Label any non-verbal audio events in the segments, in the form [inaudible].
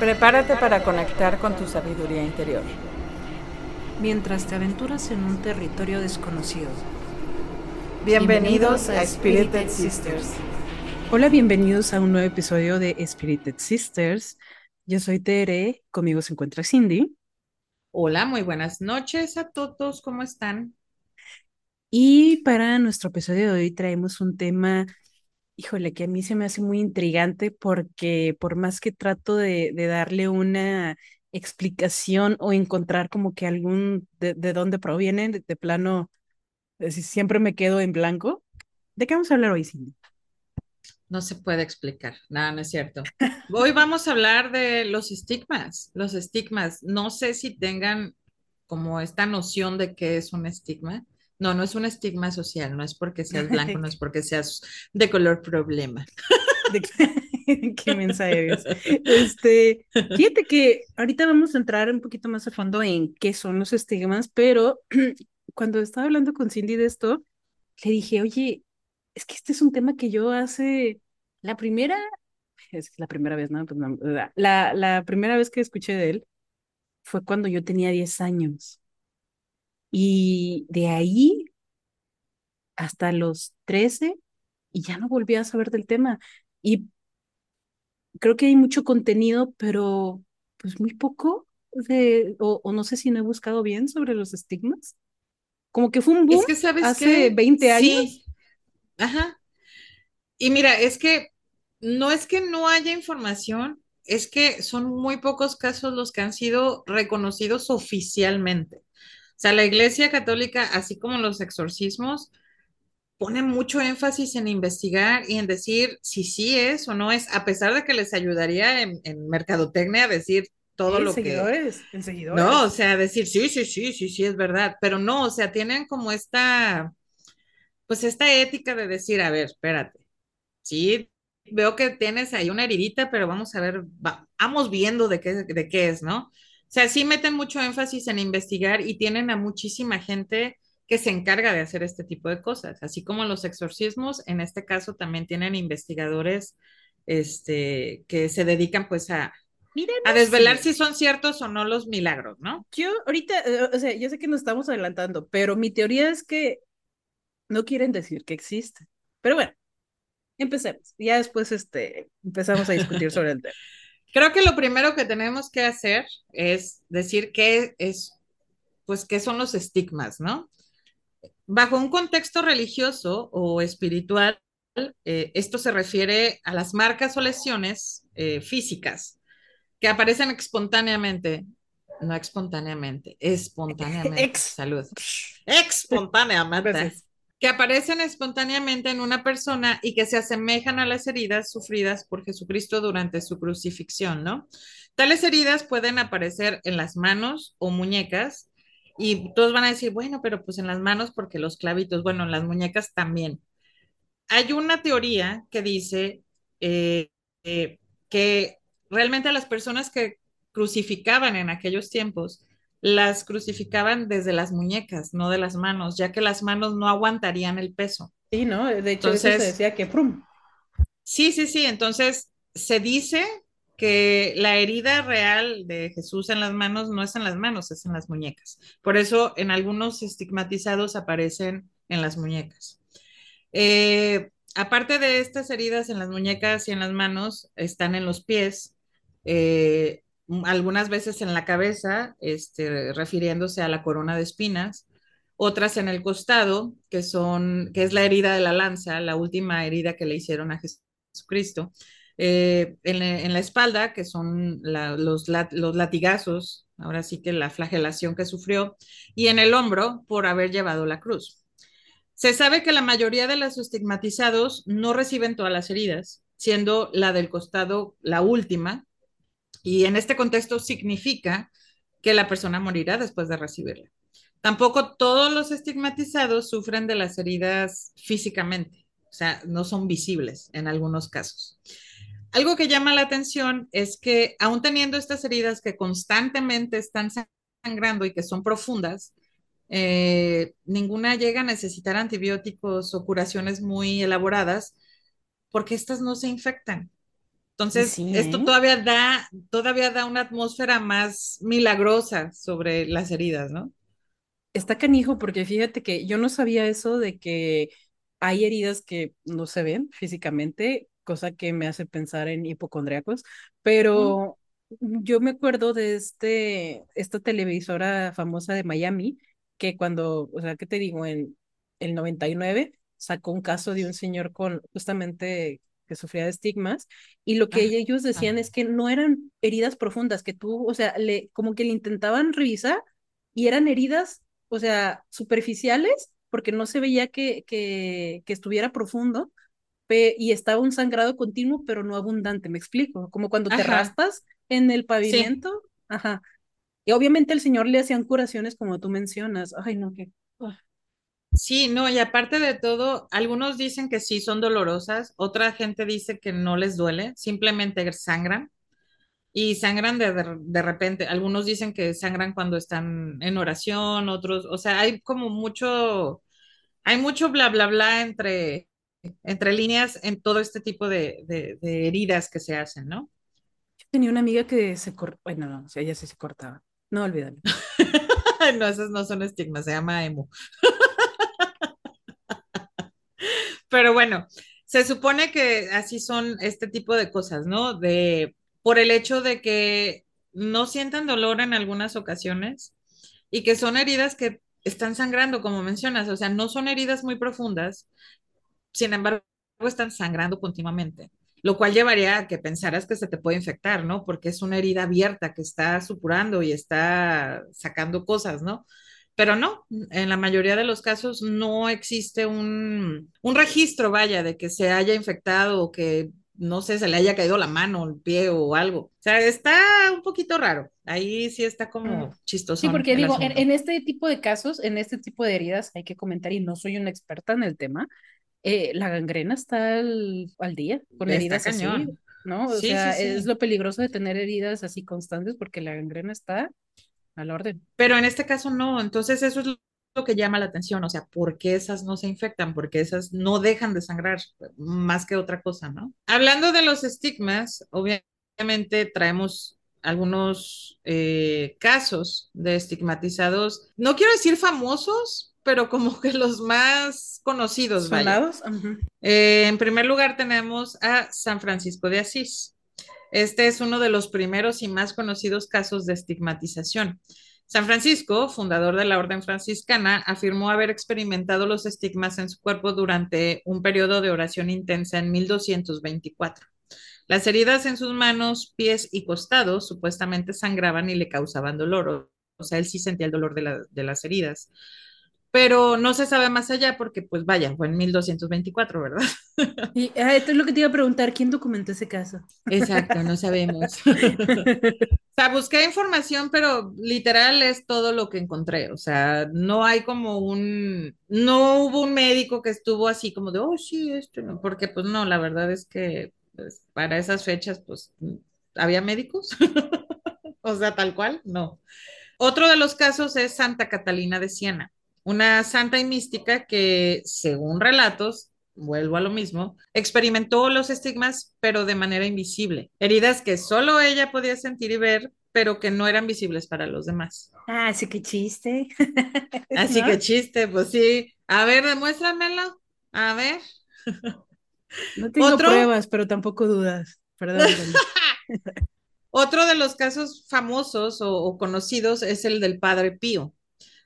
Prepárate para conectar con tu sabiduría interior. Mientras te aventuras en un territorio desconocido. Bienvenidos a Spirited Sisters. Hola, bienvenidos a un nuevo episodio de Spirited Sisters. Yo soy Tere, conmigo se encuentra Cindy. Hola, muy buenas noches a todos, ¿cómo están? Y para nuestro episodio de hoy traemos un tema híjole, que a mí se me hace muy intrigante porque por más que trato de, darle una explicación o encontrar como que algún de, dónde proviene, de, plano, siempre me quedo en blanco. ¿De qué vamos a hablar hoy, Cindy? No se puede explicar, nada, no es cierto. Hoy vamos a hablar de los estigmas, los estigmas. No sé si tengan como esta noción de qué es un estigma. No, no es un estigma social, no es porque seas [laughs] blanco, no es porque seas de color problema. [laughs] Qué mensaje es. [laughs] Este, fíjate que ahorita vamos a entrar un poquito más a fondo en qué son los estigmas, pero [clears throat] cuando estaba hablando con Cindy de esto, le dije, oye, es que este es un tema que yo hace la primera, es la primera vez, ¿no? Pues la, la primera vez que escuché de él fue cuando yo tenía 10 años. Y de ahí hasta los 13 y ya no volví a saber del tema. Y creo que hay mucho contenido, pero pues muy poco de, o, no sé si no he buscado bien sobre los estigmas. Como que fue un boom es que hace 20 años. Sí. Ajá. Y mira, es que no es que no haya información, es que son muy pocos casos los que han sido reconocidos oficialmente. O sea, la Iglesia Católica, así como los exorcismos, pone mucho énfasis en investigar y en decir si sí es o no es, a pesar de que les ayudaría en, mercadotecnia a decir todo lo que... En seguidores. No, o sea, decir sí, sí, sí, sí, sí, es verdad, pero no, o sea, tienen como esta, pues esta ética de decir, a ver, espérate, sí, veo que tienes ahí una heridita, pero vamos a ver, vamos viendo de qué, de qué es, ¿no? O sea, sí meten mucho énfasis en investigar y tienen a muchísima gente que se encarga de hacer este tipo de cosas, así como los exorcismos, en este caso también tienen investigadores este, que se dedican pues a, a desvelar si son ciertos o no los milagros, ¿no? Yo ahorita, eh, o sea, yo sé que nos estamos adelantando, pero mi teoría es que no quieren decir que existe. Pero bueno, empecemos. Ya después este, empezamos a discutir sobre el [laughs] tema. Creo que lo primero que tenemos que hacer es decir qué es, pues, qué son los estigmas, ¿no? Bajo un contexto religioso o espiritual, eh, esto se refiere a las marcas o lesiones eh, físicas que aparecen espontáneamente, no espontáneamente, [laughs] espontáneamente. Ex. Salud. Espontáneamente que aparecen espontáneamente en una persona y que se asemejan a las heridas sufridas por Jesucristo durante su crucifixión, ¿no? Tales heridas pueden aparecer en las manos o muñecas y todos van a decir, bueno, pero pues en las manos porque los clavitos, bueno, en las muñecas también. Hay una teoría que dice eh, eh, que realmente las personas que crucificaban en aquellos tiempos las crucificaban desde las muñecas, no de las manos, ya que las manos no aguantarían el peso. Sí, ¿no? De hecho, se decía que prum. Sí, sí, sí. Entonces, se dice que la herida real de Jesús en las manos no es en las manos, es en las muñecas. Por eso, en algunos estigmatizados aparecen en las muñecas. Eh, aparte de estas heridas en las muñecas y en las manos, están en los pies. Eh, algunas veces en la cabeza, este, refiriéndose a la corona de espinas, otras en el costado, que son, que es la herida de la lanza, la última herida que le hicieron a Jesucristo, eh, en, la espalda, que son los, los latigazos, ahora sí que la flagelación que sufrió, y en el hombro por haber llevado la cruz. Se sabe que la mayoría de los estigmatizados no reciben todas las heridas, siendo la del costado la última, y en este contexto significa que la persona morirá después de recibirla. Tampoco todos los estigmatizados sufren de las heridas físicamente, o sea, no son visibles en algunos casos. Algo que llama la atención es que aún teniendo estas heridas que constantemente están sangrando y que son profundas, eh, ninguna llega a necesitar antibióticos o curaciones muy elaboradas porque estas no se infectan. Entonces, Sí, esto ¿eh? todavía da, todavía da una atmósfera más milagrosa sobre las heridas, ¿no? Está canijo porque fíjate que yo no sabía eso de que hay heridas que no se ven físicamente, cosa que me hace pensar en hipocondríacos, Ujú. pero yo me acuerdo de este, esta televisora famosa de Miami, que cuando, o sea, ¿qué te digo? En el 99 sacó un caso de un señor con justamente que sufría de estigmas y lo que ellos decían es que no eran heridas profundas, que tú, o sea, le, como que le intentaban revisar y eran heridas o sea, superficiales, porque no se veía que, que, que estuviera profundo, y estaba un sangrado continuo, pero no abundante, me explico, como cuando te Ajá, raspas en el sí. pavimento, ajá. Y obviamente el señor le hacían curaciones como tú mencionas, ay, no, que... Sí, no, y aparte de todo, algunos dicen que sí son dolorosas, otra gente dice que no les duele, simplemente sangran y sangran de, de, de repente. Algunos dicen que sangran cuando están en oración, otros, o sea, hay como mucho, hay mucho bla, bla, bla entre, entre líneas en todo este tipo de, de, de heridas que se hacen, ¿no? Yo tenía una amiga que se cortaba, bueno, no, o sea, ella sí se cortaba, no, olvídalo. [laughs] No, esas no son estigmas, se llama emo. Pero bueno, se supone que así son este tipo de cosas, ¿no? De por el hecho de que no sientan dolor en algunas ocasiones y que son heridas que están sangrando, como mencionas, o sea, no son heridas muy profundas, sin embargo, están sangrando continuamente, lo cual llevaría a que pensaras que se te puede infectar, ¿no? Porque es una herida abierta que está supurando y está sacando cosas, ¿no? Pero no, en la mayoría de los casos no existe un, un registro, vaya, de que se haya infectado o que, no sé, se le haya caído la mano, el pie o algo. O sea, está un poquito raro. Ahí sí está Mm. como Sí, porque digo, en, en este tipo de casos, en este tipo de heridas, hay que comentar, y no soy una experta en el tema, eh, la gangrena está al, al día con Está heridas así, cañón. ¿no? O Sí, sí, sea, es sí. lo peligroso de tener heridas así constantes porque la gangrena está al orden. Pero en este caso no, entonces eso es lo que llama la atención, o sea, ¿por qué esas no se infectan? Porque esas no dejan de sangrar más que otra cosa, ¿no? Hablando de los estigmas, obviamente traemos algunos eh, casos de estigmatizados, no quiero decir famosos, pero como que los más conocidos. Eh, en primer lugar tenemos a San Francisco de Asís. Este es uno de los primeros y más conocidos casos de estigmatización. San Francisco, fundador de la Orden Franciscana, afirmó haber experimentado los estigmas en su cuerpo durante un periodo de oración intensa en 1224. Las heridas en sus manos, pies y costados supuestamente sangraban y le causaban dolor. O sea, él sí sentía el dolor de, de las heridas. Pero no se sabe más allá porque, pues vaya, fue en 1224, ¿verdad? [laughs] Y ah, esto es lo que te iba a preguntar, ¿quién documentó ese caso? Exacto, no sabemos. [laughs] O sea, busqué información, pero literal es todo lo que encontré. O sea, no hay como un, no hubo un médico que estuvo así como de, oh, sí, esto, no", porque pues no, la verdad es que pues, para esas fechas, pues, ¿había médicos? [laughs] O sea, tal cual, no. Otro de los casos es Santa Catalina de Siena, una santa y mística que, según relatos, vuelvo a lo mismo, experimentó los estigmas, pero de manera invisible. Heridas que solo ella podía sentir y ver, pero que no eran visibles para los demás. Ah, sí, qué chiste. [laughs] Así ¿No? que chiste, pues sí. A ver, demuéstramelo. A ver. No tengo Otro, pruebas, pero tampoco dudas. Perdón, [laughs] otro de los casos famosos o, o conocidos es el del Padre Pío.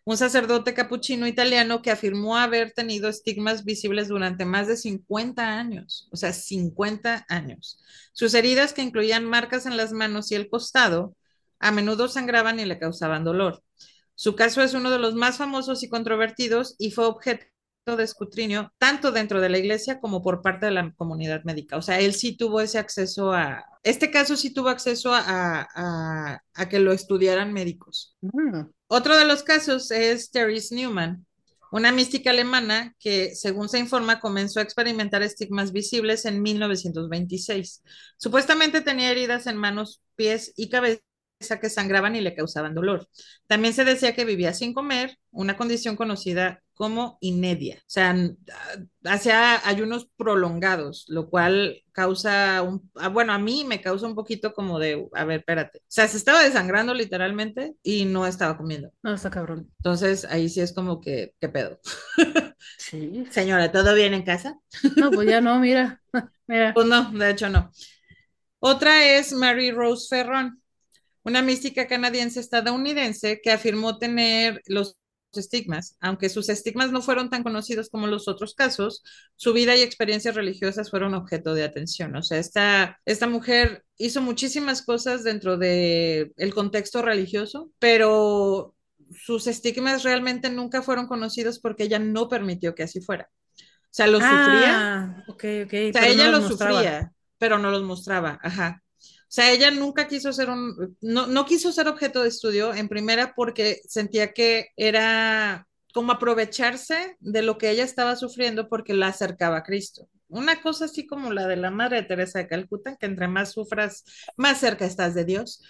Un sacerdote capuchino italiano que afirmó haber tenido estigmas visibles durante más de 50 años, o sea, 50 años. Sus heridas, que incluían marcas en las manos y el costado, a menudo sangraban y le causaban dolor. Su caso es uno de los más famosos y controvertidos y fue objeto de escrutinio tanto dentro de la iglesia como por parte de la comunidad médica. O sea, él sí tuvo ese acceso a, este caso sí tuvo acceso a, a, a que lo estudiaran médicos. Mm. Otro de los casos es Therese Newman, una mística alemana que, según se informa, comenzó a experimentar estigmas visibles en 1926. Supuestamente tenía heridas en manos, pies y cabeza que sangraban y le causaban dolor. También se decía que vivía sin comer, una condición conocida como inedia, o sea, hacia ayunos prolongados, lo cual causa un, ah, bueno, a mí me causa un poquito como de, a ver, espérate, o sea, se estaba desangrando literalmente y no estaba comiendo. No, está cabrón. Entonces, ahí sí es como que, ¿qué pedo? [laughs] Sí. Señora, ¿todo bien en casa? No, pues ya no, mira, [laughs] mira. Pues no, de hecho no. Otra es Mary Rose Ferron, una mística canadiense estadounidense que afirmó tener los estigmas, aunque sus estigmas no fueron tan conocidos como los otros casos, su vida y experiencias religiosas fueron objeto de atención. O sea, esta, esta mujer hizo muchísimas cosas dentro del el contexto religioso, pero sus estigmas realmente nunca fueron conocidos porque ella no permitió que así fuera. O sea, lo sufría. Ah, ok, ok. O sea, ella lo sufría, pero no los mostraba. Ajá. O sea, ella nunca quiso ser un, no, no quiso ser objeto de estudio, en primera porque sentía que era como aprovecharse de lo que ella estaba sufriendo porque la acercaba a Cristo. Una cosa así como la de la Madre Teresa de Calcuta, que entre más sufras, más cerca estás de Dios.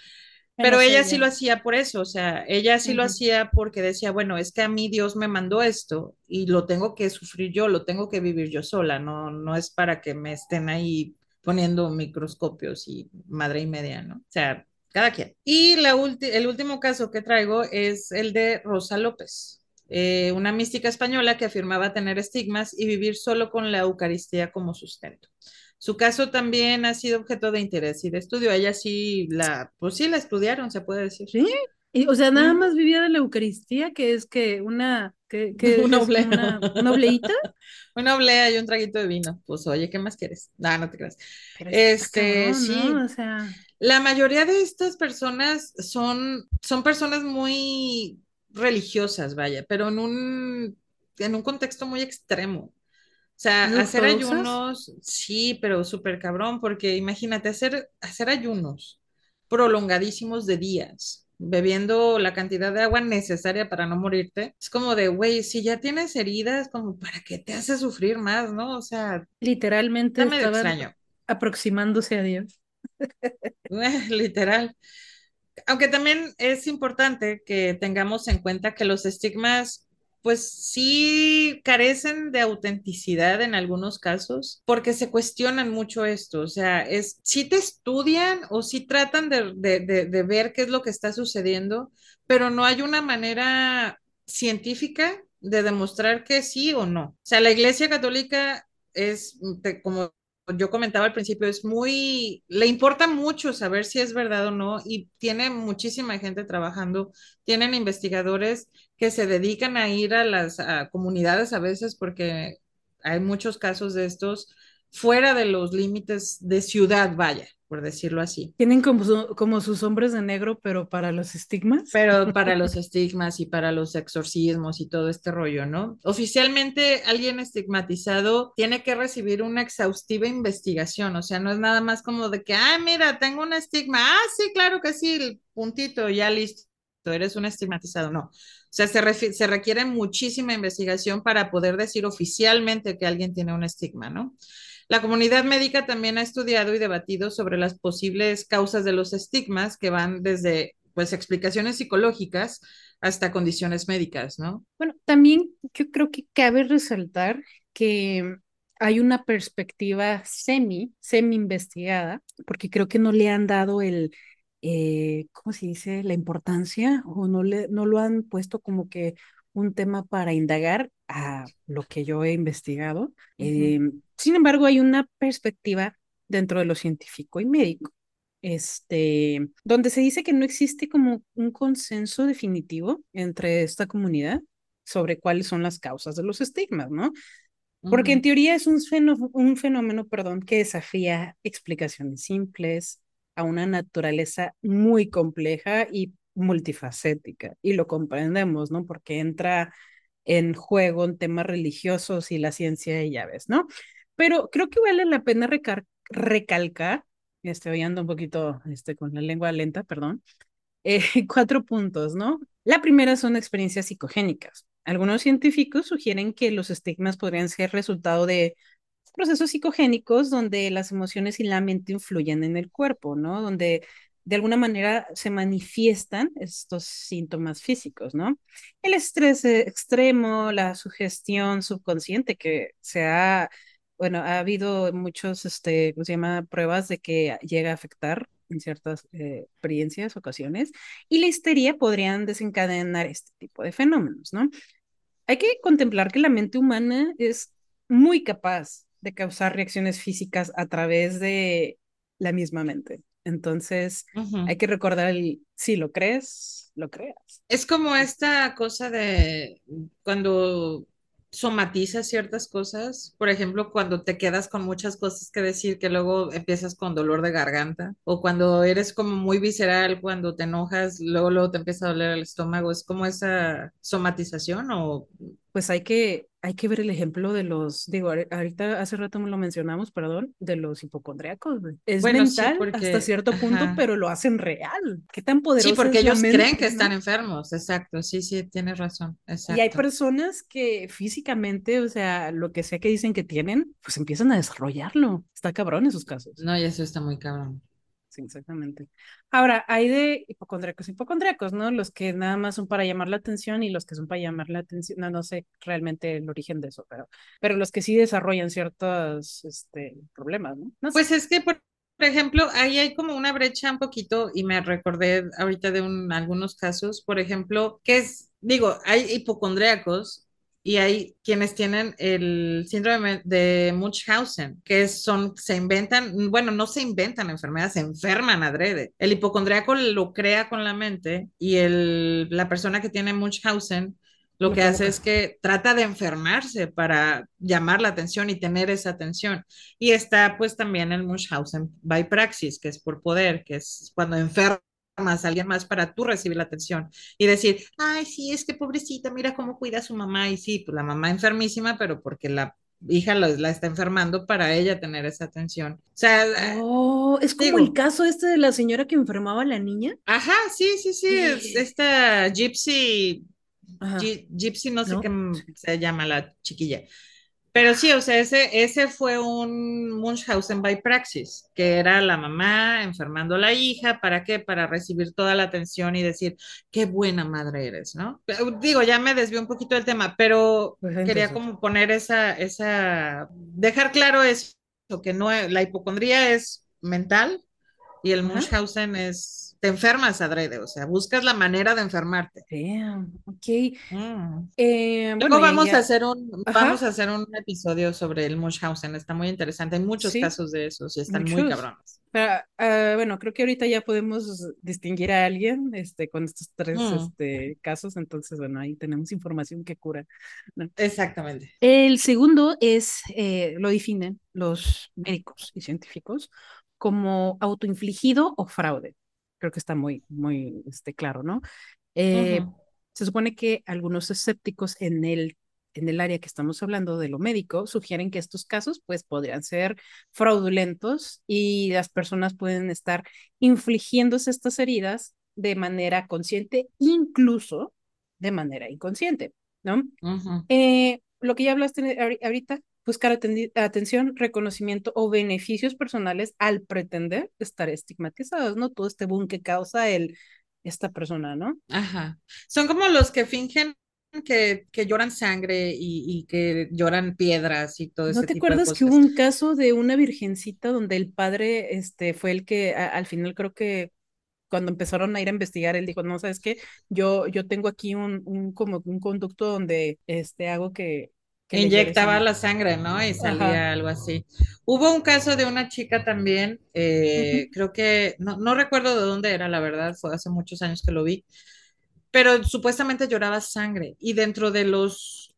Pero ella sí lo hacía por eso, o sea, ella sí lo hacía porque decía, bueno, es que a mí Dios me mandó esto y lo tengo que sufrir yo, lo tengo que vivir yo sola, no, no es para que me estén ahí poniendo microscopios y madre y media, ¿no? O sea, cada quien. Y la el último caso que traigo es el de Rosa López, eh, una mística española que afirmaba tener estigmas y vivir solo con la Eucaristía como sustento. Su caso también ha sido objeto de interés y de estudio. Ella sí la, pues sí la estudiaron, se puede decir. Sí, y, o sea, nada más vivía de la Eucaristía, que es que una, que, que [laughs] una, oblea. una, una obleíta. una oblea y un traguito de vino. Pues oye, ¿qué más quieres? No, no te creas. Pero Este, cabrón, sí. ¿no? O sea, La mayoría de estas personas son, son personas muy religiosas, vaya, pero en un, en un contexto muy extremo. O sea, ¿Muy hacer ayunos, sí, pero súper cabrón, porque imagínate, hacer, hacer ayunos prolongadísimos de días, bebiendo la cantidad de agua necesaria para no morirte, es como de, güey, si ya tienes heridas, como para qué te hace sufrir más, ¿no? O sea, literalmente está medio estaban extraño. aproximándose a Dios. [laughs] Literal. Aunque también es importante que tengamos en cuenta que los estigmas, pues sí carecen de autenticidad en algunos casos, porque se cuestionan mucho esto. O sea, es si te estudian o si tratan de, de, de, ver qué es lo que está sucediendo, pero no hay una manera científica de demostrar que sí o no. O sea, la Iglesia Católica es, como yo comentaba al principio, es muy, le importa mucho saber si es verdad o no y tiene muchísima gente trabajando, tienen investigadores que se dedican a ir a las a comunidades a veces porque hay muchos casos de estos fuera de los límites de ciudad, vaya, por decirlo así. Tienen como, su- como sus hombres de negro, pero para los estigmas. Pero [laughs] para los estigmas y para los exorcismos y todo este rollo, ¿no? Oficialmente alguien estigmatizado tiene que recibir una exhaustiva investigación, o sea, no es nada más como de que, ah, mira, tengo un estigma, ah, sí, claro que sí, el puntito, ya listo, eres un estigmatizado, no. O sea, se, se requiere muchísima investigación para poder decir oficialmente que alguien tiene un estigma, ¿no? La comunidad médica también ha estudiado y debatido sobre las posibles causas de los estigmas que van desde pues explicaciones psicológicas hasta condiciones médicas, ¿no? Bueno, también yo creo que cabe resaltar que hay una perspectiva semi, semi investigada, porque creo que no le han dado el, eh, ¿cómo se dice? La importancia o no le, no lo han puesto como que un tema para indagar a lo que yo he investigado. Eh, sin embargo, hay una perspectiva dentro de lo científico y médico, este, donde se dice que no existe como un consenso definitivo entre esta comunidad sobre cuáles son las causas de los estigmas, ¿no? Porque en teoría es un fenómeno, un fenómeno, perdón, que desafía explicaciones simples a una naturaleza muy compleja y multifacética. Y lo comprendemos, ¿no? Porque entra en juego en temas religiosos y la ciencia de llaves, ¿no? Pero creo que vale la pena recalcar, estoy ando un poquito este, con la lengua lenta, perdón, eh, [laughs] cuatro puntos, ¿no? La primera son experiencias psicogénicas. Algunos científicos sugieren que los estigmas podrían ser resultado de procesos psicogénicos donde las emociones y la mente influyen en el cuerpo, ¿no? Donde de alguna manera se manifiestan estos síntomas físicos, ¿no? El estrés extremo, la sugestión subconsciente que se ha, bueno, ha habido muchos, este, ¿cómo se llama? Pruebas de que llega a afectar en ciertas eh, experiencias, ocasiones, y la histeria podrían desencadenar este tipo de fenómenos, ¿no? Hay que contemplar que la mente humana es muy capaz de causar reacciones físicas a través de la misma mente. Entonces, hay que recordar el, si lo crees, lo creas. Es como esta cosa de cuando somatizas ciertas cosas, por ejemplo, cuando te quedas con muchas cosas que decir que luego empiezas con dolor de garganta, o cuando eres como muy visceral, cuando te enojas, luego, luego te empieza a doler el estómago, es como esa somatización o... Pues hay que, hay que ver el ejemplo de los, digo, ahorita hace rato me lo mencionamos, perdón, de los hipocondriacos. Es mental hasta cierto punto, pero lo hacen real. ¿Qué tan poderoso Sí, porque ellos creen que están enfermos, exacto, sí, sí, tienes razón. Exacto. Y hay personas que físicamente, o sea, lo que sea que dicen que tienen, pues empiezan a desarrollarlo. Está cabrón en sus casos. No, y eso está muy cabrón exactamente. Ahora, hay de hipocondríacos, hipocondríacos, ¿no? Los que nada más son para llamar la atención y los que son para llamar la atención, no, no sé realmente el origen de eso, pero, pero los que sí desarrollan ciertos este, problemas, ¿no? pues es que, por, ejemplo, ahí hay como una brecha un poquito y me recordé ahorita de un, algunos casos, por ejemplo, que es, digo, hay hipocondríacos y hay quienes tienen el síndrome de Munchausen, que son, se inventan, bueno, no se inventan enfermedades, se enferman adrede. El hipocondriaco lo crea con la mente y el, la persona que tiene Munchausen lo que hace es que trata de enfermarse para llamar la atención y tener esa atención. Y está pues también el Munchausen by praxis, que es por poder, que es cuando enferma más, alguien más para tú recibir la atención y decir, ay, sí, es que pobrecita, mira cómo cuida a su mamá. Y sí, pues la mamá enfermísima, pero porque la hija la, está enfermando para ella tener esa atención. O sea, eh, oh, es como el caso este de la señora que enfermaba a la niña. Ajá, sí, sí, sí, esta Gypsy, Gypsy, no sé qué se llama la chiquilla. Pero sí, o sea, ese, ese fue un Munchausen by praxis, que era la mamá enfermando a la hija, ¿para qué? Para recibir toda la atención y decir, qué buena madre eres, ¿no? Digo, ya me desvió un poquito del tema, pero pues quería como poner esa, esa, dejar claro eso, que no, la hipocondría es mental y el Munchausen es te enfermas adrede, o sea, buscas la manera de enfermarte. ok. Mm. Eh, Luego vamos a hacer un, vamos a hacer un episodio sobre el Munchausen, está muy interesante, hay muchos casos de esos y están muy cabrones. Ah, bueno, creo que ahorita ya podemos distinguir a alguien este, con estos tres mm. este, casos, entonces, bueno, ahí tenemos información que cura. Exactamente. El segundo es, eh, lo definen los médicos y científicos como autoinfligido o fraude creo que está muy, muy este, claro, ¿no? Eh, se supone que algunos escépticos en el, en el área que estamos hablando de lo médico sugieren que estos casos pues podrían ser fraudulentos y las personas pueden estar infligiéndose estas heridas de manera consciente, incluso de manera inconsciente, ¿no? Eh, lo que ya hablaste ahorita, buscar atención, reconocimiento o beneficios personales al pretender estar estigmatizados, ¿no? Todo este boom que causa el, esta persona, ¿no? Ajá. Son como los que fingen que, que lloran sangre y, que lloran piedras y todo eso. ¿No te acuerdas que hubo un caso de una virgencita donde el padre este, fue el que al final creo que cuando empezaron a ir a investigar, él dijo, no, sabes qué, yo, yo tengo aquí un, un, como un conducto donde este, hago que Inyectaba la sangre, ¿no? Y salía algo así. Hubo un caso de una chica también, eh, creo que, no, no, recuerdo de dónde era, la verdad, fue hace muchos años que lo vi, pero supuestamente lloraba sangre y dentro de los,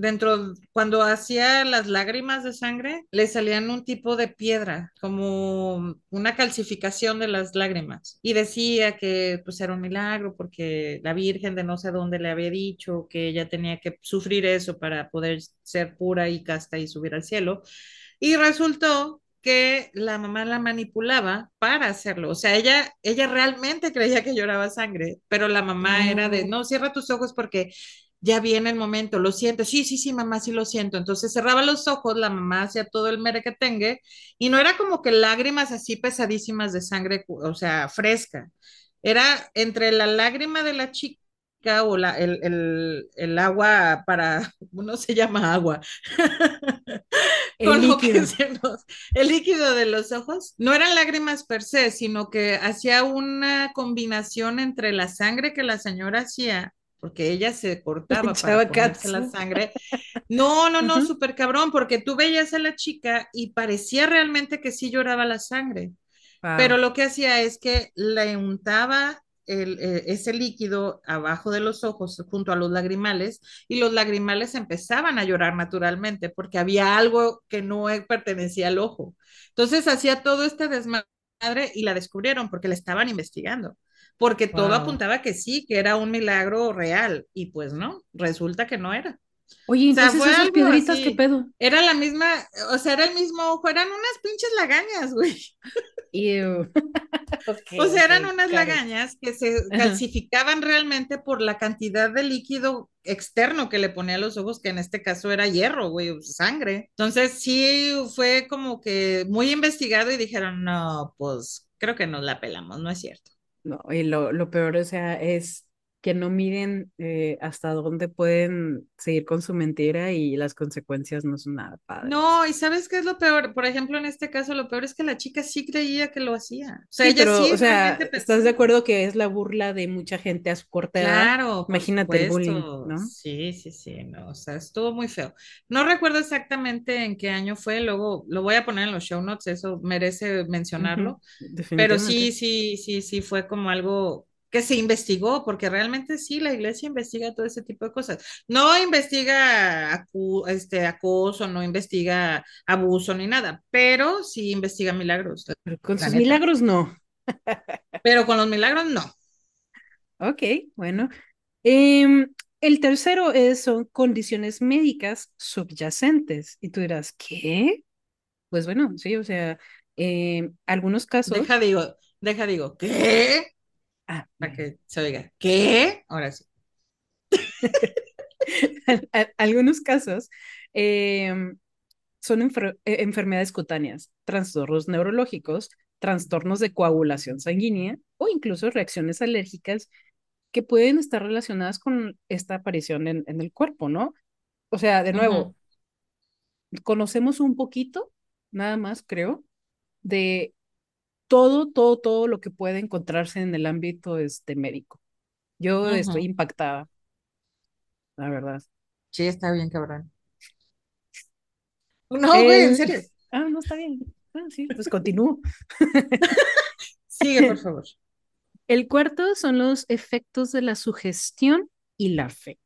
dentro, cuando hacía las lágrimas de sangre, le salían un tipo de piedra, como una calcificación de las lágrimas. Y decía que pues era un milagro porque la Virgen de no sé dónde le había dicho que ella tenía que sufrir eso para poder ser pura y casta y subir al cielo. Y resultó que la mamá la manipulaba para hacerlo. O sea, ella, ella realmente creía que lloraba sangre, pero la mamá era de, no, cierra tus ojos porque ya viene el momento, lo siento, sí, sí, sí, mamá, sí lo siento. Entonces cerraba los ojos, la mamá hacía todo el mere que tenga y no era como que lágrimas así pesadísimas de sangre, o sea, fresca. Era entre la lágrima de la chica o la, el, el, el, agua para, no se llama agua, [laughs] El líquido. Nos, el líquido de los ojos, no eran lágrimas per se, sino que hacía una combinación entre la sangre que la señora hacía porque ella se cortaba para ponerse la sangre. No, no, no, uh -huh. súper cabrón, porque tú veías a la chica y parecía realmente que sí lloraba la sangre. Wow. Pero lo que hacía es que le untaba el, eh, ese líquido abajo de los ojos junto a los lagrimales y los lagrimales empezaban a llorar naturalmente porque había algo que no pertenecía al ojo. Entonces hacía todo este desmadre y la descubrieron porque la estaban investigando porque wow. todo apuntaba que sí, que era un milagro real, y pues no, resulta que no era. Oye, entonces o sea, esas piedritas, ¿qué pedo? Era la misma, o sea, era el mismo ojo, eran unas pinches lagañas, güey. [laughs] okay, o sea, eran okay, unas claro. lagañas que se calcificaban realmente por la cantidad de líquido externo que le ponía a los ojos, que en este caso era hierro, güey, sangre. Entonces sí fue como que muy investigado y dijeron, no, pues creo que nos la pelamos, no es cierto. No, y lo, lo peor, o sea, es que no miden eh, hasta dónde pueden seguir con su mentira y las consecuencias no son nada padres. No, y ¿sabes qué es lo peor? Por ejemplo, en este caso, lo peor es que la chica sí creía que lo hacía. O sea, sí, ella pero, sí. O sea, ¿estás de acuerdo que es la burla de mucha gente a su corta edad? Claro. Imagínate el bullying, ¿no? Sí, sí, sí, no, o sea, estuvo muy feo. No recuerdo exactamente en qué año fue, luego lo voy a poner en los show notes, eso merece mencionarlo. Uh -huh, pero sí, sí, sí, sí, fue como algo que se investigó, porque realmente sí, la iglesia investiga todo ese tipo de cosas. No investiga acu este, acoso, no investiga abuso ni nada, pero sí investiga milagros. Pero con sus neta. milagros no. [laughs] pero con los milagros no. Ok, bueno. Eh, el tercero es, son condiciones médicas subyacentes. Y tú dirás, ¿qué? Pues bueno, sí, o sea, eh, algunos casos. Deja, digo, deja, digo, ¿qué? Ah, para que se oiga. ¿Qué? Ahora sí. [laughs] Algunos casos eh, son enfer enfermedades cutáneas, trastornos neurológicos, trastornos de coagulación sanguínea o incluso reacciones alérgicas que pueden estar relacionadas con esta aparición en, en el cuerpo, ¿no? O sea, de nuevo, uh -huh. conocemos un poquito, nada más creo, de todo, todo, todo lo que puede encontrarse en el ámbito este, médico. Yo uh -huh. estoy impactada, la verdad. Sí, está bien, cabrón. No, güey, eh, en serio. Ah, no, está bien. Ah, sí, pues continúo. [laughs] Sigue, por favor. El cuarto son los efectos de la sugestión y la fe.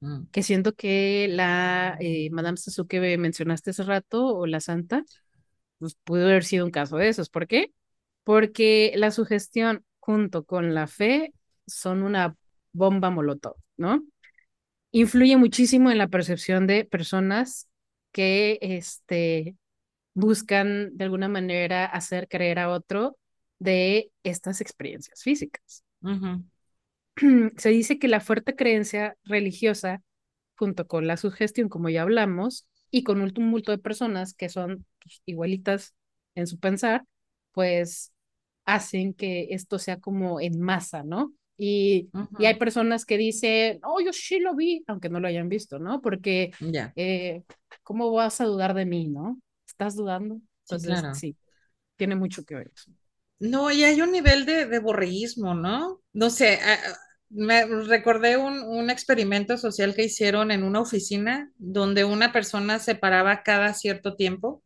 Mm. Que siento que la eh, Madame que mencionaste hace rato, o la Santa, pues pudo haber sido un caso de esos. ¿Por qué? Porque la sugestión junto con la fe son una bomba molotov, ¿no? Influye muchísimo en la percepción de personas que este, buscan de alguna manera hacer creer a otro de estas experiencias físicas. Uh [clears throat] -huh. Se dice que la fuerte creencia religiosa, junto con la sugestión, como ya hablamos, y con un tumulto de personas que son pues, igualitas en su pensar, pues hacen que esto sea como en masa, ¿no? Y, uh -huh. y hay personas que dicen, oh, yo sí lo vi, aunque no lo hayan visto, ¿no? Porque, yeah. eh, ¿cómo vas a dudar de mí, no? ¿Estás dudando? Entonces, sí, claro. sí tiene mucho que ver. No, y hay un nivel de, de borreísmo, ¿no? No sé, me recordé un, un, experimento social que hicieron en una oficina donde una persona se paraba cada cierto tiempo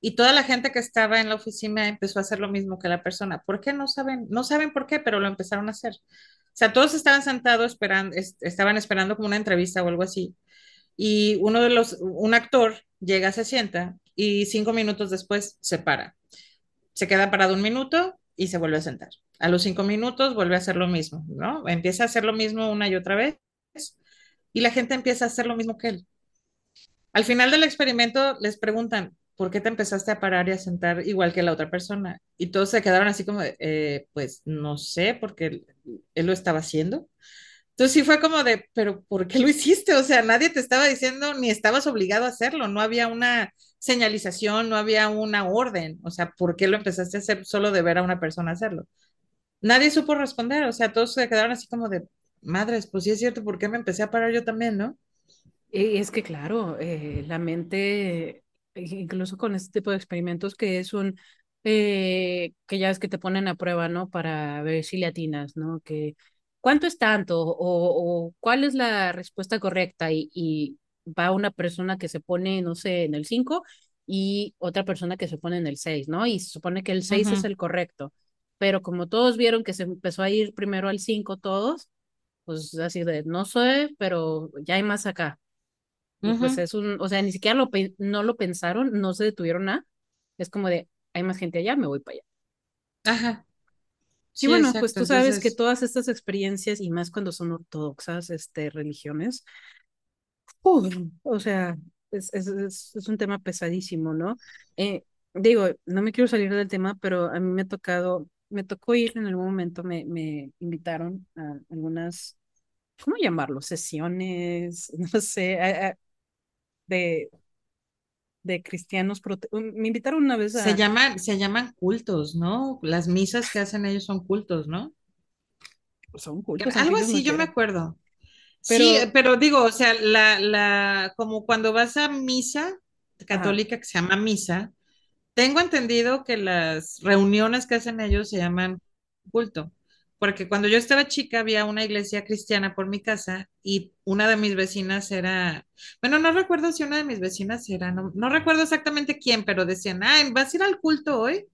y toda la gente que estaba en la oficina empezó a hacer lo mismo que la persona. ¿Por qué? No saben, no saben por qué, pero lo empezaron a hacer. O sea, todos estaban sentados esperando, estaban esperando como una entrevista o algo así. Y uno de los, un actor llega, se sienta y cinco minutos después se para se queda parado un minuto y se vuelve a sentar. A los cinco minutos vuelve a hacer lo mismo, ¿no? Empieza a hacer lo mismo una y otra vez y la gente empieza a hacer lo mismo que él. Al final del experimento les preguntan, ¿por qué te empezaste a parar y a sentar igual que la otra persona? Y todos se quedaron así como, eh, pues no sé, porque él, él, lo estaba haciendo. Entonces sí fue como de, pero ¿por qué lo hiciste? O sea, nadie te estaba diciendo ni estabas obligado a hacerlo, no había una señalización, no había una orden, o sea, ¿por qué lo empezaste a hacer solo de ver a una persona hacerlo? Nadie supo responder, o sea, todos se quedaron así como de, madres, pues sí es cierto, ¿por qué me empecé a parar yo también, no? Y es que claro, eh, la mente, incluso con este tipo de experimentos que es un, eh, que ya es que te ponen a prueba, ¿no? Para ver si le atinas, ¿no? Que cuánto es tanto o, cuál es la respuesta correcta y va una persona que se pone, no sé, en el 5 y otra persona que se pone en el 6, ¿no? Y se supone que el 6 es el correcto, pero como todos vieron que se empezó a ir primero al 5 todos, pues así de, no sé, pero ya hay más acá. Pues es un, o sea, ni siquiera lo, no lo pensaron, no se detuvieron a, es como de, hay más gente allá, me voy para allá. Ajá, Y sí, bueno, pues exacto. tú sabes que todas estas experiencias, y más cuando son ortodoxas, este, religiones, uf, o sea, es, es, es, un tema pesadísimo, ¿no? Eh, digo, no me quiero salir del tema, pero a mí me ha tocado, me tocó ir en algún momento, me, me invitaron a algunas, ¿cómo llamarlo? Sesiones, [laughs] no sé, a- a- de, de cristianos, prote- me invitaron una vez se a, llaman, se llaman cultos, ¿no? Las misas que hacen ellos son cultos, ¿no? son cultos, Algo no así, yo me acuerdo. Sí, pero, pero digo, o sea, la, la, como cuando vas a misa ajá, católica que se llama misa, tengo entendido que las reuniones que hacen ellos se llaman culto, porque cuando yo estaba chica había una iglesia cristiana por mi casa y una de mis vecinas era, bueno, no recuerdo si una de mis vecinas era, no, no recuerdo exactamente quién, pero decían, ah, ¿vas a ir al culto hoy?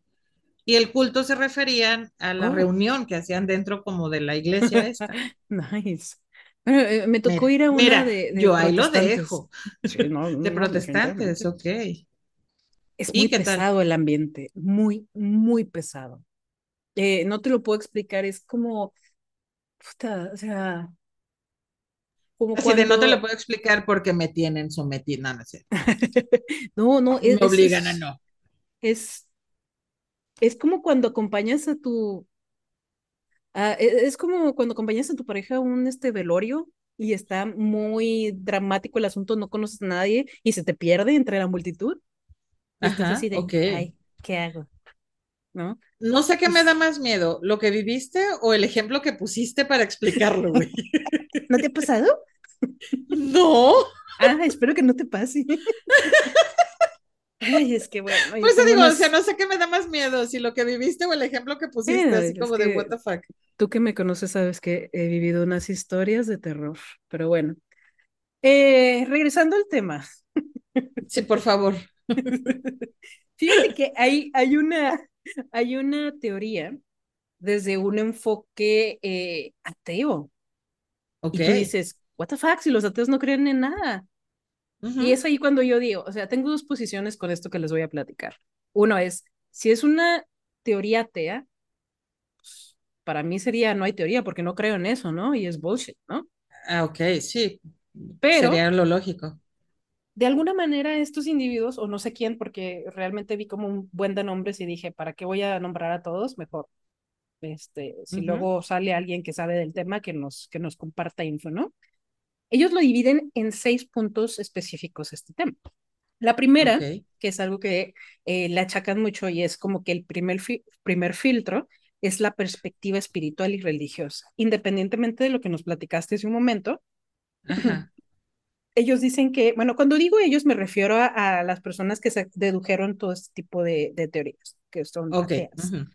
Y el culto se referían a la oh. reunión que hacían dentro como de la iglesia esta. [laughs] Nice. Bueno, eh, me tocó Mira, ir a una mira, de, de yo ahí lo dejo. Sí, no, [laughs] De no, protestantes, ok. Es muy pesado el ambiente, muy, muy pesado. Eh, no te lo puedo explicar, es como, puta, o sea, como Así de no te lo cuando, puedo explicar porque me tienen sometida, no, no sé. [laughs] no, no, Me es, es, obligan a no. es, es como cuando acompañas a tu, a- e- es como cuando acompañas a tu pareja a un este velorio y está muy dramático el asunto, no conoces a nadie y se te pierde entre la multitud. Ajá, de, ok. ay, ¿qué hago? ¿No? No sé qué me da Pues, más miedo, lo que viviste o el ejemplo que pusiste para explicarlo, güey. [laughs] ¿no te ha pasado? No, Ah, espero que no te pase. [laughs] Ay, es que bueno, por eso digo, o sea, no sé qué me da más miedo, si lo que viviste o el ejemplo que pusiste, eh, así como de what que the fuck. Tú que me conoces sabes que he vivido unas historias de terror, pero bueno, eh, regresando al tema. Sí, por favor. [laughs] Fíjate que hay, hay una, hay una teoría desde un enfoque eh, ateo Ok. y tú dices, what the fuck, si los ateos no creen en nada. Y es ahí cuando yo digo, o sea, tengo dos posiciones con esto que les voy a platicar. Uno es, si es una teoría atea, para mí sería, no hay teoría porque no creo en eso, ¿no? Y es bullshit, ¿no? Ah, ok, sí, Pero, sería lo lógico. de alguna manera, estos individuos, o no sé quién, porque realmente vi como un buen de nombres y dije, ¿para qué voy a nombrar a todos? Mejor, este, si luego sale alguien que sabe del tema, que nos, que nos comparta info, ¿no? Ellos lo dividen en seis puntos específicos este tema. La primera, que es algo que eh, le achacan mucho y es como que el primer, fi primer filtro, es la perspectiva espiritual y religiosa. Independientemente de lo que nos platicaste hace un momento, ajá, [clears throat] ellos dicen que, bueno, cuando digo ellos me refiero a, a las personas que se dedujeron todo este tipo de, de teorías, que son ok, ateas. ujú,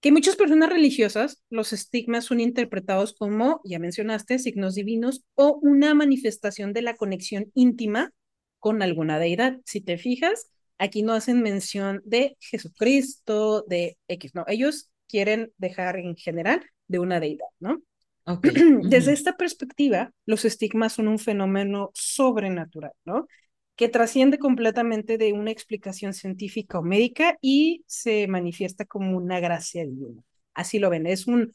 Que muchas personas religiosas, los estigmas son interpretados como, ya mencionaste, signos divinos o una manifestación de la conexión íntima con alguna deidad. Si te fijas, aquí no hacen mención de Jesucristo, de X, no, ellos quieren dejar en general de una deidad, ¿no? [clears throat] Desde esta perspectiva, los estigmas son un fenómeno sobrenatural, ¿no? Que trasciende completamente de una explicación científica o médica y se manifiesta como una gracia divina. Así lo ven, es un,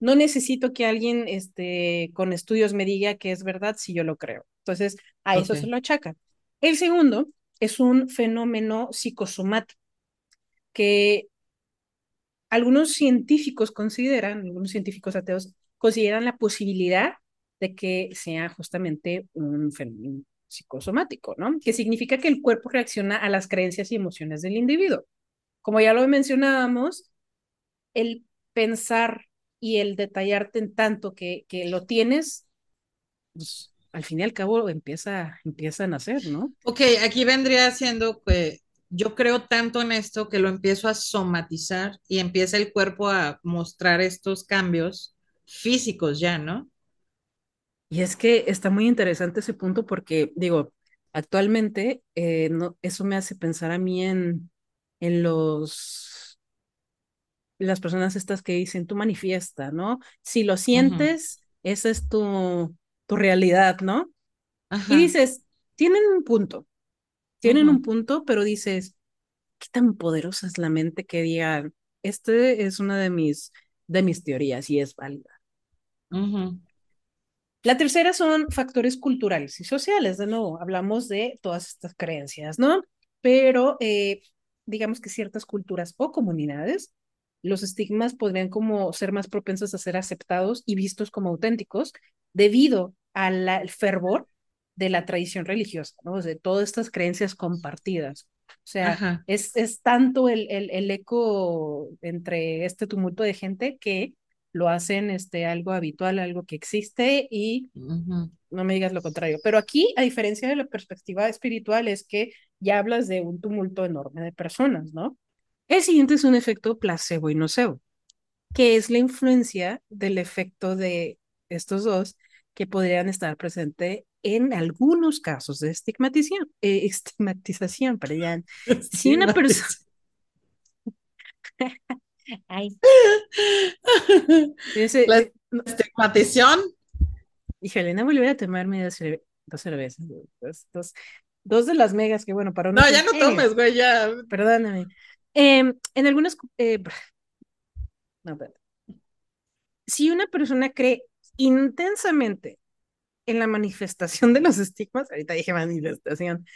no necesito que alguien este, con estudios me diga que es verdad si yo lo creo. Entonces, a eso se lo achacan. El segundo es un fenómeno psicosomático que algunos científicos consideran, algunos científicos ateos consideran la posibilidad de que sea justamente un fenómeno psicosomático, ¿no? Que significa que el cuerpo reacciona a las creencias y emociones del individuo. Como ya lo mencionábamos, el pensar y el detallarte en tanto que, que lo tienes, pues, al fin y al cabo empieza, empieza a nacer, ¿no? Ok, aquí vendría siendo que yo creo tanto en esto que lo empiezo a somatizar y empieza el cuerpo a mostrar estos cambios físicos ya, ¿no? Y es que está muy interesante ese punto porque, digo, actualmente eh, no, eso me hace pensar a mí en, en los las personas estas que dicen, tú manifiesta, ¿no? Si lo sientes, esa es tu, tu realidad, ¿no? Y dices, tienen un punto, tienen un punto, pero dices, ¿qué tan poderosa es la mente que diga, este es una de mis, de mis teorías y es válida? La tercera son factores culturales y sociales. De nuevo, hablamos de todas estas creencias, ¿no? Pero eh, digamos que ciertas culturas o comunidades, los estigmas podrían como ser más propensos a ser aceptados y vistos como auténticos debido al fervor de la tradición religiosa, ¿no? De todas estas creencias compartidas. O sea, es, es tanto el, el, el, eco entre este tumulto de gente que lo hacen este, algo habitual, algo que existe y no me digas lo contrario. Pero aquí, a diferencia de la perspectiva espiritual, es que ya hablas de un tumulto enorme de personas, ¿no? El siguiente es un efecto placebo y nocebo, que es la influencia del efecto de estos dos que podrían estar presentes en algunos casos de estigmatización, eh, [laughs] estigmatización, perdón. [laughs] Si una persona... [laughs] Ay. la eh, estigmatización. Híjole, no volver a tomarme dos, dos cervezas, dos, dos, de las megas que bueno, para No, ya no tomes, güey, ya. Perdóname. Em, en algunas... Eh, no, si una persona cree intensamente en la manifestación de los estigmas, ahorita dije manifestación,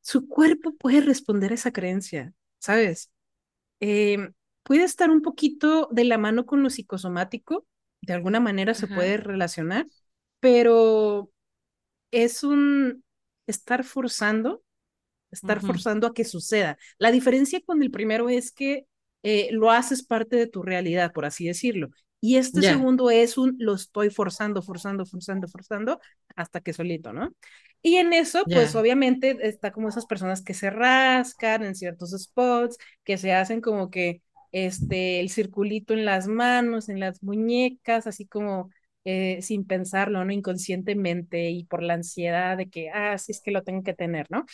su cuerpo puede responder a esa creencia, ¿sabes? Em, puede estar un poquito de la mano con lo psicosomático, de alguna manera se puede relacionar, pero es un estar forzando, estar forzando a que suceda. La diferencia con el primero es que eh, lo haces parte de tu realidad, por así decirlo. Y este segundo es un lo estoy forzando, forzando, forzando, forzando, hasta que solito, ¿no? Y en eso, pues obviamente está como esas personas que se rascan en ciertos spots, que se hacen como que este, el circulito en las manos, en las muñecas, así como eh, sin pensarlo, ¿no? Inconscientemente y por la ansiedad de que, ah, sí es que lo tengo que tener, ¿no?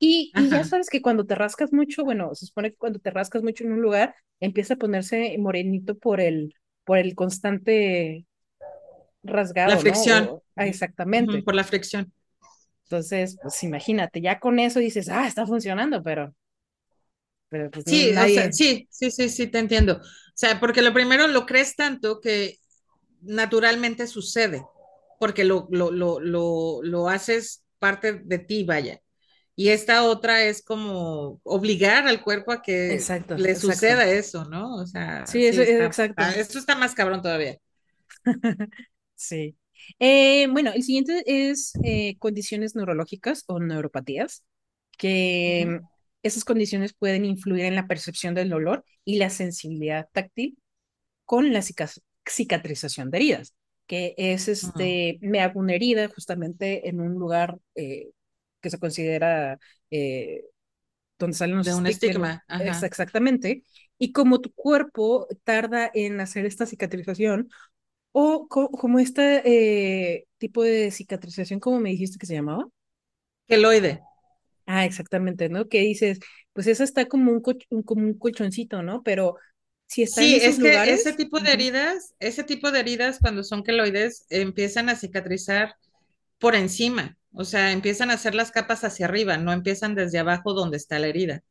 Y, y, ya sabes que cuando te rascas mucho, bueno, se supone que cuando te rascas mucho en un lugar, empieza a ponerse morenito por el, por el constante rasgado. La fricción. Ah, exactamente. por la fricción. Entonces, pues imagínate, ya con eso dices, ah, está funcionando, pero... pero pues, sí, sí, sí, sí, sí, te entiendo. O sea, porque lo primero lo crees tanto que naturalmente sucede, porque lo, lo, lo, lo, lo haces parte de ti, vaya. Y esta otra es como obligar al cuerpo a que le suceda eso, ¿no? O sea, sí, eso, exacto. Esto está más cabrón todavía. [laughs] sí. Eh, bueno, el siguiente es eh, condiciones neurológicas o neuropatías, que esas condiciones pueden influir en la percepción del dolor y la sensibilidad táctil con la cicatrización de heridas, que es este, me hago una herida justamente en un lugar eh, que se considera eh, donde salen los de un estigma. exactamente. Y como tu cuerpo tarda en hacer esta cicatrización, o como este eh, tipo de cicatrización, como me dijiste que se llamaba? Keloide. Ah, exactamente, ¿no? Que dices, pues esa está como un, como un colchoncito, ¿no? Pero si está sí, en esos es que ese tipo de heridas, ese tipo de heridas cuando son queloides empiezan a cicatrizar por encima. O sea, empiezan a hacer las capas hacia arriba, no empiezan desde abajo donde está la herida.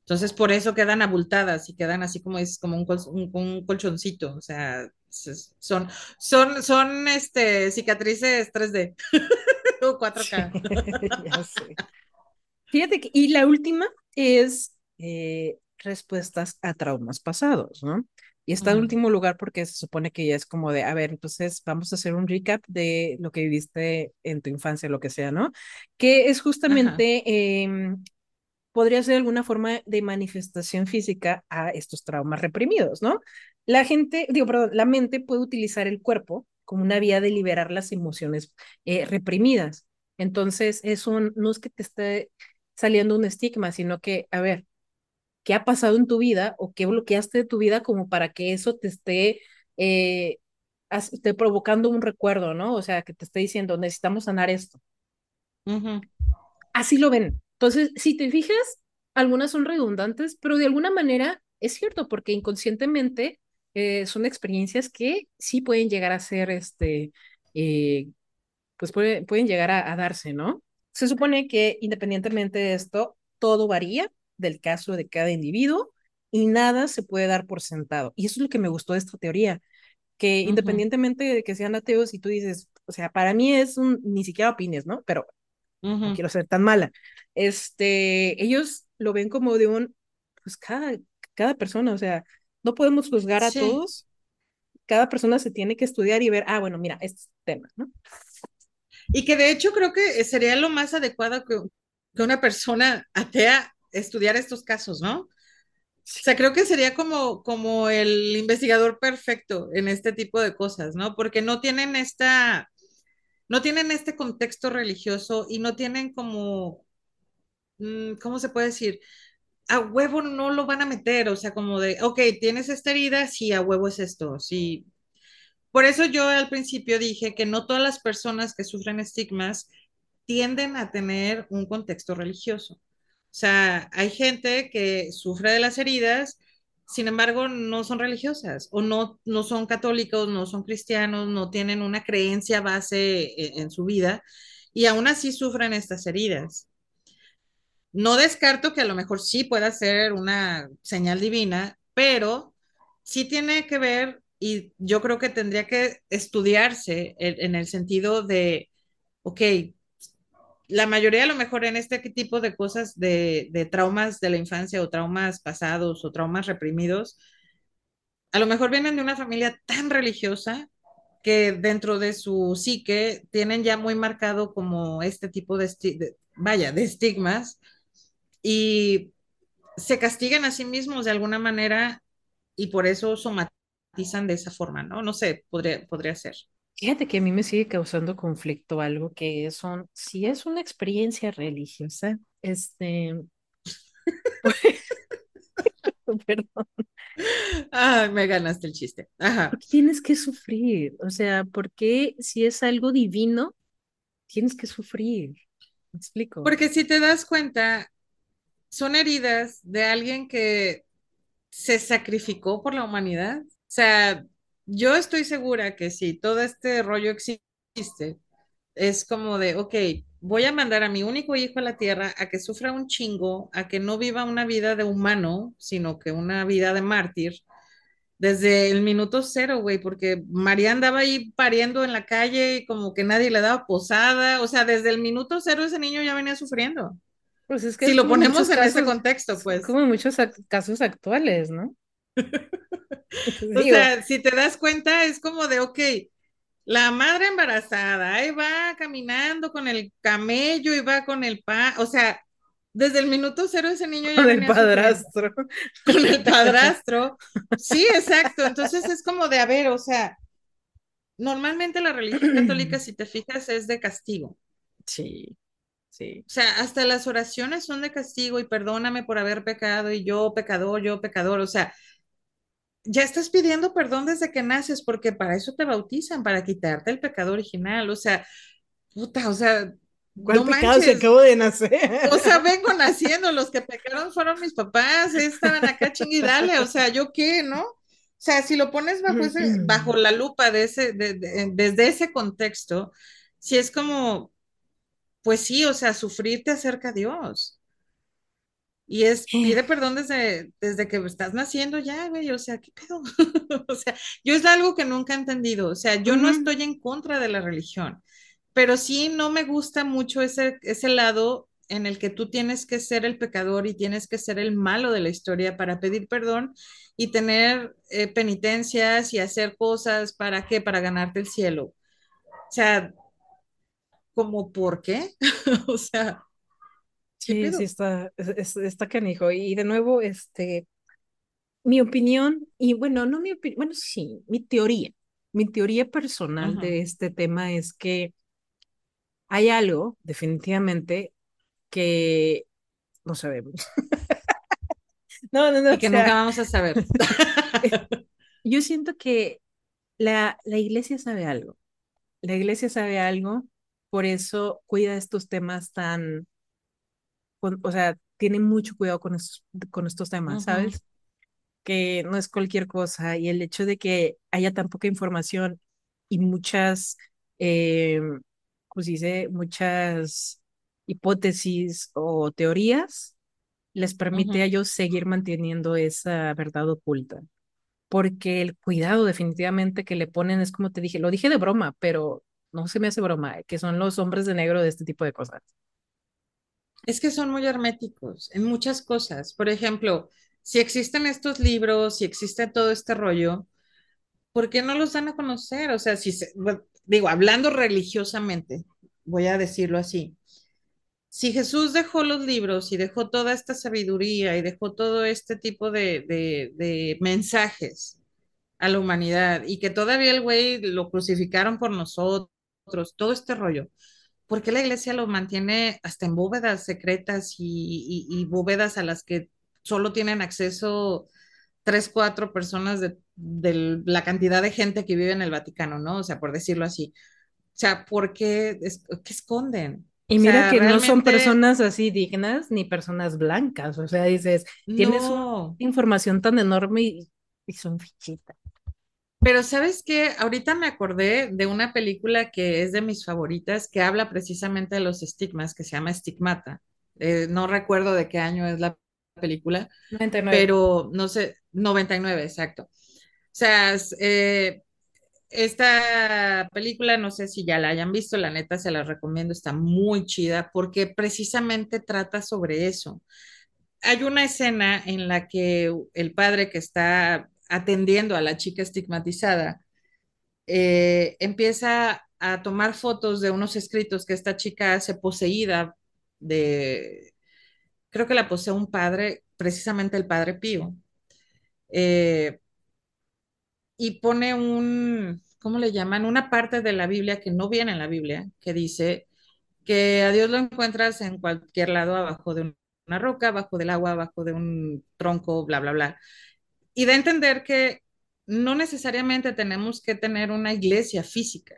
Entonces, por eso quedan abultadas y quedan así como es como un, colchoncito. O sea, son, son, son este, cicatrices 3D [laughs] o 4K. [laughs] ya sé. Fíjate que, y la última es eh, respuestas a traumas pasados, ¿no? Y está en último lugar porque se supone que ya es como de, a ver, entonces vamos a hacer un recap de lo que viviste en tu infancia, lo que sea, ¿no? Que es justamente, eh, podría ser alguna forma de manifestación física a estos traumas reprimidos, ¿no? La gente, digo, perdón, la mente puede utilizar el cuerpo como una vía de liberar las emociones eh, reprimidas. Entonces, es un, no es que te esté saliendo un estigma, sino que, a ver, ¿qué ha pasado en tu vida o qué bloqueaste de tu vida como para que eso te esté, eh, esté provocando un recuerdo, ¿no? O sea, que te esté diciendo, necesitamos sanar esto. Así lo ven. Entonces, si te fijas, algunas son redundantes, pero de alguna manera es cierto, porque inconscientemente eh, son experiencias que sí pueden llegar a ser, este, eh, pues pueden llegar a, darse, ¿no? Se supone que independientemente de esto, todo varía del caso de cada individuo y nada se puede dar por sentado. Y eso es lo que me gustó de esta teoría, que independientemente de que sean ateos y tú dices, o sea, para mí es un, ni siquiera opines, ¿no? Pero no quiero ser tan mala. Este, ellos lo ven como de un, pues cada, cada persona, o sea, no podemos juzgar a todos. Cada persona se tiene que estudiar y ver, ah, bueno, mira, este tema, ¿no? Y que de hecho creo que sería lo más adecuado que, que una persona atea estudiar estos casos, ¿no? O sea, creo que sería como, como el investigador perfecto en este tipo de cosas, ¿no? Porque no tienen esta, no tienen este contexto religioso y no tienen como, mm, ¿cómo se puede decir? a huevo no lo van a meter, o sea, como de, ok, tienes esta herida, sí, a huevo es esto, sí. Por eso yo al principio dije que no todas las personas que sufren estigmas tienden a tener un contexto religioso. O sea, hay gente que sufre de las heridas, sin embargo, no son religiosas o no, no son católicos, no son cristianos, no tienen una creencia base en, en su vida y aún así sufren estas heridas. No descarto que a lo mejor sí pueda ser una señal divina, pero sí tiene que ver y yo creo que tendría que estudiarse en, el sentido de, ok, la mayoría a lo mejor en este tipo de cosas de, de, traumas de la infancia o traumas pasados o traumas reprimidos, a lo mejor vienen de una familia tan religiosa que dentro de su psique tienen ya muy marcado como este tipo de, vaya, de estigmas y se castigan a sí mismos de alguna manera y por eso somatizan de esa forma, ¿no? No sé, podría, podría ser. Fíjate que a mí me sigue causando conflicto algo que son, si es una experiencia religiosa, este, [laughs] perdón. Ah, me ganaste el chiste. Ajá. ¿Por qué tienes que sufrir? O sea, ¿por qué si es algo divino, tienes que sufrir? ¿Me explico? Porque si te das cuenta, son heridas de alguien que se sacrificó por la humanidad. O sea, yo estoy segura que si todo este rollo existe, es como de, ok, voy a mandar a mi único hijo a la tierra a que sufra un chingo, a que no viva una vida de humano, sino que una vida de mártir. Desde el minuto cero, güey, porque María andaba ahí pariendo en la calle y como que nadie le daba posada. O sea, desde el minuto cero ese niño ya venía sufriendo. Pues es que si lo ponemos en ese contexto, pues. Como muchos casos actuales, ¿no? O sea, si te das cuenta, es como de, ok, la madre embarazada, ahí va caminando con el camello y va con el pa, o sea, desde el minuto cero ese niño ya con el padrastro. Con el [laughs] padrastro. Sí, exacto. Entonces es como de, a ver, o sea, normalmente la religión [clears throat] católica, si te fijas, es de castigo. Sí. Sí. O sea, hasta las oraciones son de castigo y perdóname por haber pecado y yo pecador, yo pecador. O sea, ya estás pidiendo perdón desde que naces porque para eso te bautizan, para quitarte el pecado original. O sea, puta, o sea, ¿Cuál no pecado se acabó de nacer? O sea, vengo naciendo, los que pecaron fueron mis papás, estaban acá dale, o sea, ¿yo qué, no? O sea, si lo pones bajo, ese, bajo la lupa de ese, desde ese contexto, si es como, pues sí, o sea, sufrir te acerca a Dios. Y es, pide perdón desde, desde que estás naciendo ya, güey, o sea, ¿qué pedo? [laughs] o sea, yo es algo que nunca he entendido, o sea, yo no estoy en contra de la religión, pero sí no me gusta mucho ese, ese lado en el que tú tienes que ser el pecador y tienes que ser el malo de la historia para pedir perdón y tener eh, penitencias y hacer cosas para qué, para ganarte el cielo. O sea, como por qué? [laughs] o sea, sí, sí está, está canijo. Y de nuevo, este, mi opinión, y bueno, no mi opinión, bueno, sí, mi teoría, mi teoría personal de este tema es que hay algo, definitivamente, que no sabemos. [laughs] no, no, no. Y que nunca vamos a saber. [laughs] [laughs] yo siento que la, la iglesia sabe algo. La iglesia sabe algo, por eso cuida estos temas tan, o sea, tiene mucho cuidado con estos, con estos temas, ¿sabes? Que no es cualquier cosa y el hecho de que haya tan poca información y muchas, eh, pues dice, muchas hipótesis o teorías, les permite a ellos seguir manteniendo esa verdad oculta. Porque el cuidado definitivamente que le ponen es como te dije, lo dije de broma, pero no se me hace broma, que son los hombres de negro de este tipo de cosas. Es que son muy herméticos en muchas cosas. Por ejemplo, si existen estos libros, si existe todo este rollo, ¿por qué no los dan a conocer? O sea, si digo, hablando religiosamente, voy a decirlo así, si Jesús dejó los libros y dejó toda esta sabiduría y dejó todo este tipo de, mensajes a la humanidad y que todavía el güey lo crucificaron por nosotros, todo este rollo, ¿por qué la iglesia lo mantiene hasta en bóvedas secretas y, bóvedas a las que solo tienen acceso tres, cuatro personas de, de, la cantidad de gente que vive en el Vaticano, ¿no? O sea, por decirlo así. O sea, ¿por qué, qué esconden? Y mira que no son personas así dignas ni personas blancas, o sea, dices, tienes una información tan enorme y, son fichitas. Pero sabes qué, ahorita me acordé de una película que es de mis favoritas, que habla precisamente de los estigmas, que se llama Estigmata. Eh, no recuerdo de qué año es la película, 99. pero no sé, 99, exacto. O sea, eh, esta película, no sé si ya la hayan visto, la neta se la recomiendo, está muy chida porque precisamente trata sobre eso. Hay una escena en la que el padre que está atendiendo a la chica estigmatizada eh, empieza a tomar fotos de unos escritos que esta chica hace poseída de, creo que la posee un padre, precisamente el padre Pío. Eh, y pone un, ¿cómo le llaman? Una parte de la Biblia que no viene en la Biblia, que dice que a Dios lo encuentras en cualquier lado, abajo de una roca, abajo del agua, abajo de un tronco, bla, bla, bla. Y a entender que no necesariamente tenemos que tener una iglesia física,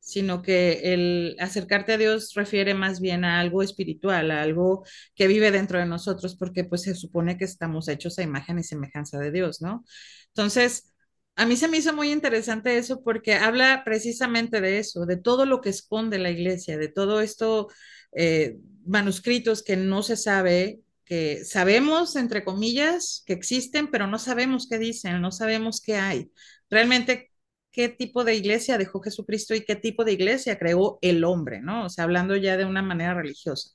sino que el acercarte a Dios refiere más bien a algo espiritual, a algo que vive dentro de nosotros, porque pues se supone que estamos hechos a imagen y semejanza de Dios, ¿no? Entonces, a mí se me hizo muy interesante eso porque habla precisamente de eso, de todo lo que esconde la iglesia, de todo esto, eh, manuscritos que no se sabe, que sabemos, entre comillas, que existen, pero no sabemos qué dicen, no sabemos qué hay. Realmente, qué tipo de iglesia dejó Jesucristo y qué tipo de iglesia creó el hombre, ¿no? O sea, hablando ya de una manera religiosa.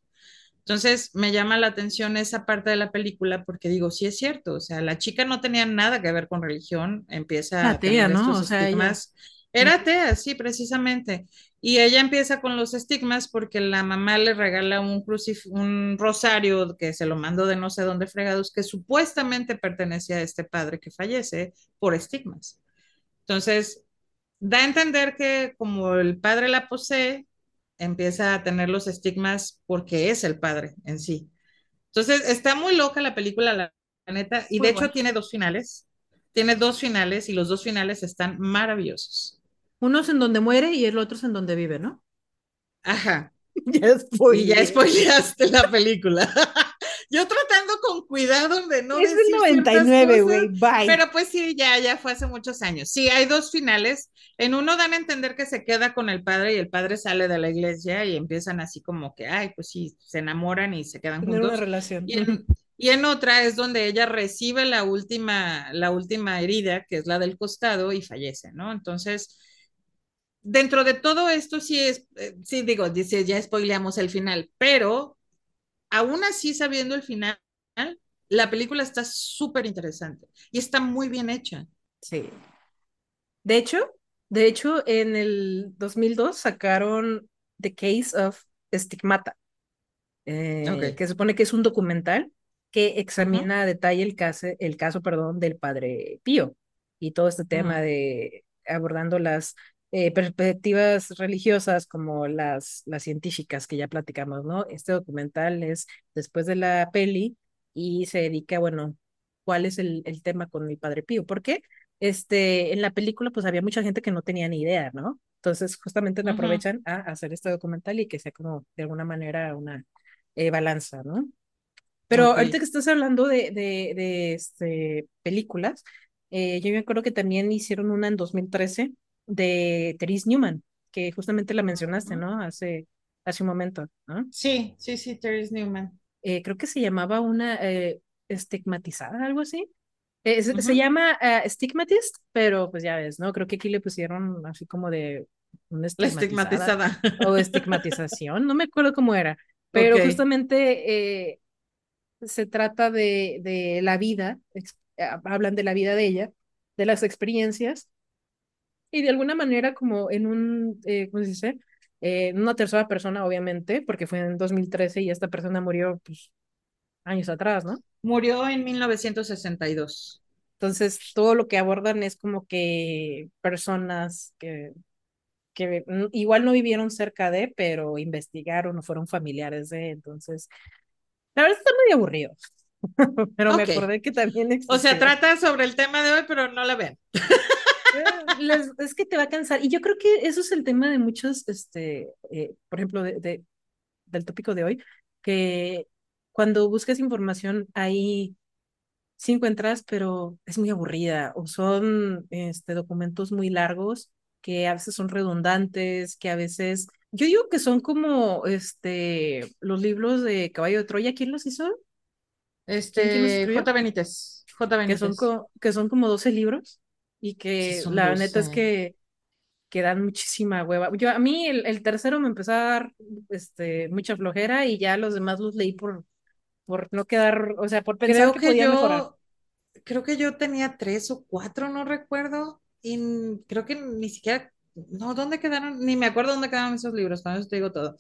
Entonces me llama la atención esa parte de la película porque digo, sí es cierto, o sea, la chica no tenía nada que ver con religión, empieza a tener ¿no? O sea, Era atea, sí, precisamente. Y ella empieza con los estigmas porque la mamá le regala un, un rosario que se lo mandó de no sé dónde fregados, que supuestamente pertenecía a este padre que fallece por estigmas. Entonces, da a entender que como el padre la posee, empieza a tener los estigmas porque es el padre en sí. Entonces, está muy loca la película, la, neta, y de hecho tiene dos finales. Tiene dos finales y los dos finales están maravillosos. Uno es en donde muere y el otro es en donde vive, ¿no? Ajá. [laughs] ya Y ya spoileaste la película. [laughs] Yo tratando con cuidado de no es decir 99, güey, bye. Pero pues sí, ya, ya fue hace muchos años. Sí, hay dos finales. En uno dan a entender que se queda con el padre y el padre sale de la iglesia y empiezan así como que, ay, pues sí, se enamoran y se quedan juntos. Una relación. Y en, y en otra es donde ella recibe la última, la última herida, que es la del costado, y fallece, ¿no? Entonces, dentro de todo esto sí es, eh, sí digo, dice, ya spoileamos el final, pero aún así sabiendo el final, la película está súper interesante y está muy bien hecha. Sí. De hecho, de hecho, en el 2002 sacaron The Case of Stigmata, eh, Ok. que supone que es un documental que examina Ujú. a detalle el caso, el caso, perdón, del padre Pío y todo este tema Ujú. de abordando las eh, perspectivas religiosas como las, las científicas que ya platicamos, ¿no? Este documental es después de la peli y se dedica, bueno, cuál es el, el tema con el padre Pío. ¿Por qué? Este, en la película pues había mucha gente que no tenía ni idea, ¿no? Entonces justamente me Ujú. aprovechan a hacer este documental y que sea como de alguna manera una eh, balanza, ¿no? Pero Ok. ahorita que estás hablando de, de, de este, películas, eh, yo me acuerdo que también hicieron una en 2013 de Therese Newman, que justamente la mencionaste. ¿no? Hace, hace un momento, ¿no? Sí, sí, sí, Terry Newman. Eh, creo que se llamaba una eh, estigmatizada, algo así. Eh, se, llama uh, Stigmatist, pero pues ya ves, ¿no? Creo que aquí le pusieron así como de una estigmatizada estigmatizada. o [laughs] estigmatización, no me acuerdo cómo era, pero justamente eh, se trata de, de la vida, ex- eh, hablan de la vida de ella, de las experiencias, y de alguna manera como en un, eh, ¿cómo se dice? Eh, una tercera persona, obviamente, porque fue en 2013 y esta persona murió pues, años atrás, ¿no? Murió en 1962. Entonces, todo lo que abordan es como que personas que, que igual no vivieron cerca de, pero investigaron o fueron familiares de, entonces, la verdad está muy aburrido, [laughs] pero me Ok. acordé que también O sea, trata sobre el tema de hoy, pero no la ven. [laughs] [laughs] Es que te va a cansar. Y yo creo que eso es el tema de muchos, este, eh, por ejemplo, de, de- del tópico de hoy, que cuando buscas información ahí sí encuentras, pero es muy aburrida o son este, documentos muy largos que a veces son redundantes, que a veces, yo digo que son como este, los libros de Caballo de Troya, ¿quién los hizo? ¿Quién, quién los Este? J. Benítez. J. Que son, Benítez. co- que son como 12 libros y Sí, que son la neta es 12. que que dan muchísima hueva. Yo, a mí el, el tercero me empezó a dar este, mucha flojera y ya los demás los leí por, por no quedar, o sea, por pensar Creo que que podía mejorar. yo, creo que yo tenía tres o cuatro, no recuerdo. Y creo que ni siquiera, no, ¿dónde quedaron? Ni me acuerdo dónde quedaron esos libros, con eso te digo todo. O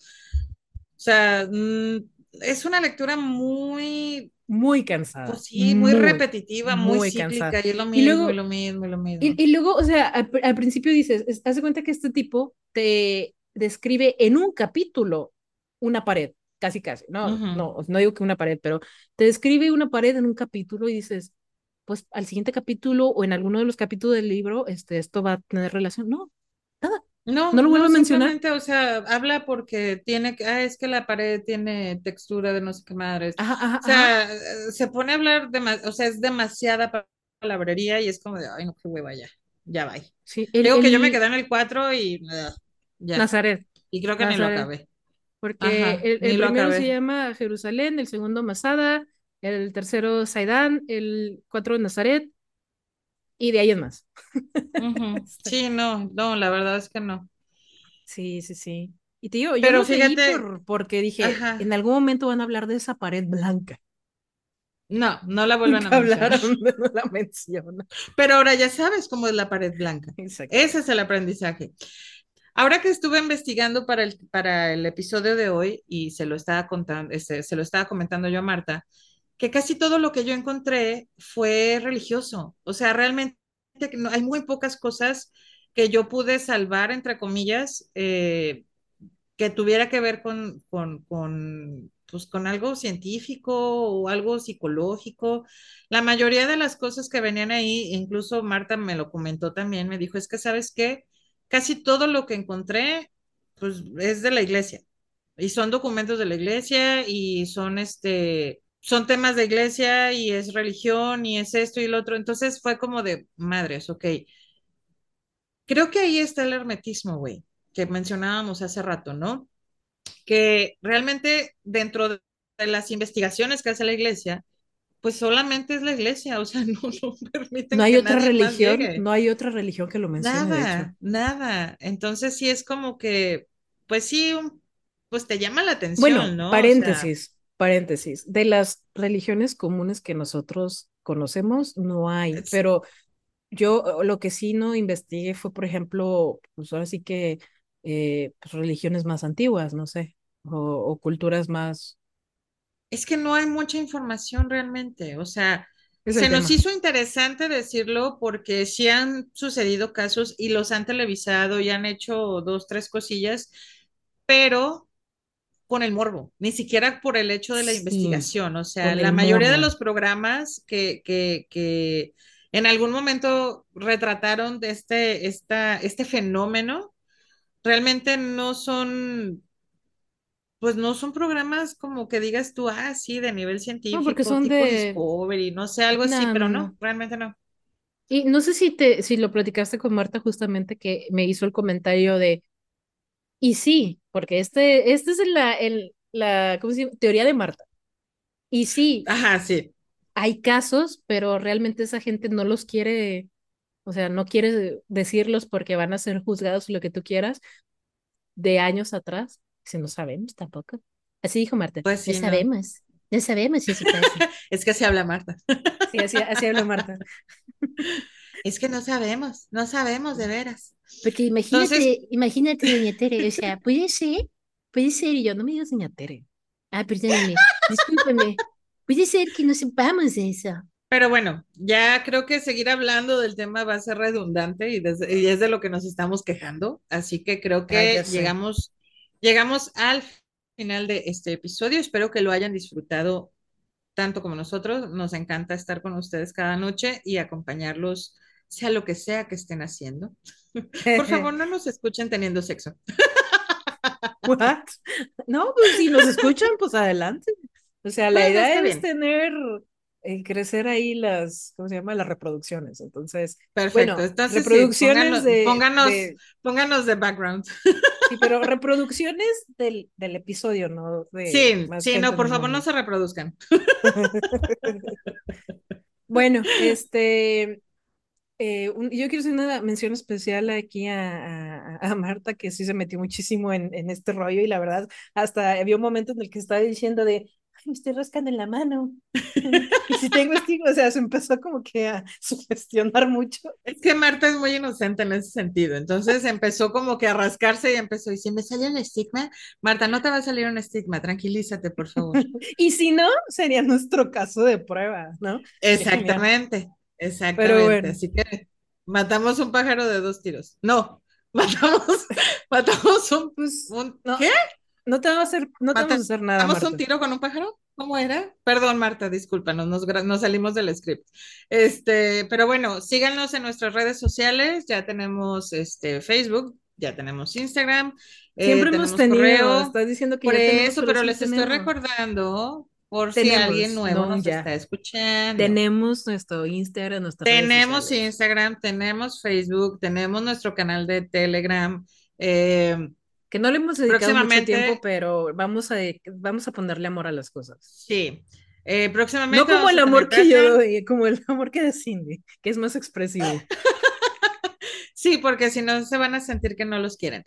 sea, mm, es una lectura muy, Muy cansada, pues sí, muy muy, repetitiva, muy muy cansada. y es lo mismo, y luego, lo mismo, lo mismo. y, y luego, o sea, al, al principio dices, es- haz de cuenta que este tipo te describe en un capítulo una pared, casi casi. No, Ujú. no, no digo que una pared, pero te describe una pared en un capítulo y dices, pues al siguiente capítulo o en alguno de los capítulos del libro, este, esto va a tener relación. No, nada, no No, lo vuelvo no, a mencionar. o sea, habla porque tiene, que- ah, es que la pared tiene textura de no sé qué madres. Ajá, ajá, O sea, eh, se pone a hablar, de, o sea, es demasiada pa- palabrería y es como de, ay, no, qué hueva, ya, ya va. Sí, el, Digo que yo me quedé en el 4 y ugh, ya, Nazaret, y creo que ni lo acabé. porque el, primero se llama Jerusalén, el segundo Masada, el tercero Saidán, el cuatro Nazaret y de ahí en más. [laughs] Sí, no, no, la verdad es que no. Sí, sí, sí. Y te digo, yo Pero leí fíjate, por, porque dije, en ajá, algún momento van a hablar de esa pared blanca. no, no la [laughs] vuelven a mencionar. hablaron, no la mencionan. Pero ahora ya sabes cómo es la pared blanca. Ese es el aprendizaje. Ahora que estuve investigando para el, para el episodio de hoy y se lo estaba contando, este, se lo estaba comentando yo a Marta, que casi todo lo que yo encontré fue religioso. O sea, realmente hay muy pocas cosas que yo pude salvar, entre comillas, eh, que tuviera que ver con, con, con, pues, con algo científico o algo psicológico. La mayoría de las cosas que venían ahí, incluso Marta me lo comentó también, me dijo, es que sabes qué, casi todo lo que encontré, pues es de la iglesia. Y son documentos de la iglesia y son este, son temas de iglesia y es religión y es esto y lo otro. Entonces fue como de madres, ok. Creo que ahí está el hermetismo, güey, que mencionábamos hace rato, ¿no? que realmente dentro de las investigaciones que hace la iglesia, pues solamente es la iglesia, o sea, no, [laughs] no No permiten hay que otra nadie religión, no hay otra religión que lo mencione, de hecho. Nada, nada. Entonces sí es como que, pues sí, un- pues te llama la atención, Bueno, ¿no? O sea, paréntesis. de las religiones comunes que nosotros conocemos, no hay, pero yo lo que sí no investigué fue, por ejemplo, pues ahora sí que eh, pues religiones más antiguas, no sé, o, o culturas más... Es que no hay mucha información realmente, o sea, se nos hizo interesante decirlo porque sí han sucedido casos y los han televisado y han hecho dos, tres cosillas, pero con el morbo, ni siquiera por el hecho de la Sí, investigación. O sea, la mayoría de morbo. los programas que, que, que en algún momento retrataron de este, esta, este fenómeno, realmente no son, pues no son programas como que digas tú, ah, sí, de nivel No, porque científico, son tipo de... Discovery, no sé, algo así, pero no, no. realmente no. Y no sé si te, si lo platicaste con Marta justamente que me hizo el comentario de, y sí, porque este, este es la, el, la, ¿cómo se llama? Teoría de Marta. Y sí, Ajá, sí. hay casos, pero realmente esa gente no los quiere, o sea, no quiere decirlos porque van a ser juzgados lo que tú quieras de años atrás. Si no sabemos tampoco. Así dijo Marta. Pues sí, no. sabemos. No sabemos si eso pasa. [laughs] Es que se habla Marta. Sí, así, así habla Marta. [laughs] Es que no sabemos, no sabemos de veras. Porque Entonces, imagínate, imagínate, doña [laughs] Tere, o sea, puede ser, puede ser, y yo, no me digas doña Tere. Ah, perdóneme, discúlpeme. Puede ser que no sepamos de eso. pero bueno, ya creo que seguir hablando del tema va a ser redundante y, desde- y es de lo que nos estamos quejando. Así que creo que llegamos, llegamos al final de este episodio. Espero que lo hayan disfrutado tanto como nosotros. Nos encanta estar con ustedes cada noche y acompañarlos, sea lo que sea que estén haciendo. [laughs] Por favor, no nos escuchen teniendo sexo. [laughs] What? No, pues si nos escuchan, pues adelante. O sea, la idea es bien. tener, eh, crecer ahí las, ¿cómo se llama? Las reproducciones. Entonces, Perfecto. bueno, Entonces, sí, reproducciones pónganos, de, pónganos, de, pónganos de background. sí, pero [laughs] reproducciones del, del episodio, no de Sí, sí, no, por favor, no se reproduzcan. Bueno, este, eh, un- yo quiero hacer una mención especial aquí a, a- a Marta, que sí se metió muchísimo en, en este rollo y la verdad, hasta había un momento en el que estaba diciendo de, ay, me estoy rascando en la mano. [laughs] Y si tengo estigma, o sea, se empezó como que a sugestionar mucho. Es que Marta es muy inocente en ese sentido. Entonces empezó como que a rascarse y empezó, y si me sale un estigma, Marta, no te va a salir un estigma, tranquilízate, por favor. [laughs] Y si no, sería nuestro caso de prueba, ¿no? Exactamente, exactamente. bueno, Así que matamos un pájaro de dos tiros. No, [laughs] matamos, matamos un, pues, un no, ¿qué? no te vamos a hacer, no te vamos a hacer nada, ¿Matamos un tiro con un pájaro? ¿Cómo era? Perdón, Marta, discúlpanos, nos, nos salimos del script. Este, pero bueno, síganos en nuestras redes sociales, ya tenemos este Facebook, ya tenemos Instagram, eh, Siempre hemos tenemos tenido, correo, estás diciendo que por ya eso, pero les estoy recordando por si alguien Tenemos, nuevo no nos ya. está escuchando. Tenemos nuestro Instagram, nuestras redes Tenemos. Instagram, tenemos Facebook, tenemos nuestro canal de Telegram. eh, Que no le hemos dedicado mucho tiempo, pero vamos a, vamos a ponerle amor a las cosas. sí, eh, No próximamente como vamos el amor que yo doy, como el amor que da Cindy, que es más expresivo. [laughs] Sí, porque si no se van a sentir que no los quieren,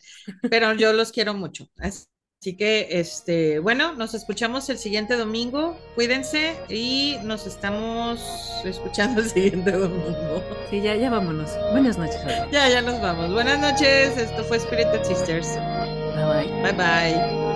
pero yo los quiero mucho. Así que, este, bueno, nos escuchamos el siguiente domingo. Cuídense y nos estamos [laughs] escuchando el siguiente domingo. Sí, ya, ya vámonos. Buenas noches. Ya, ya nos vamos. Buenas noches. Esto fue Spirited Sisters. Bye bye. Bye bye.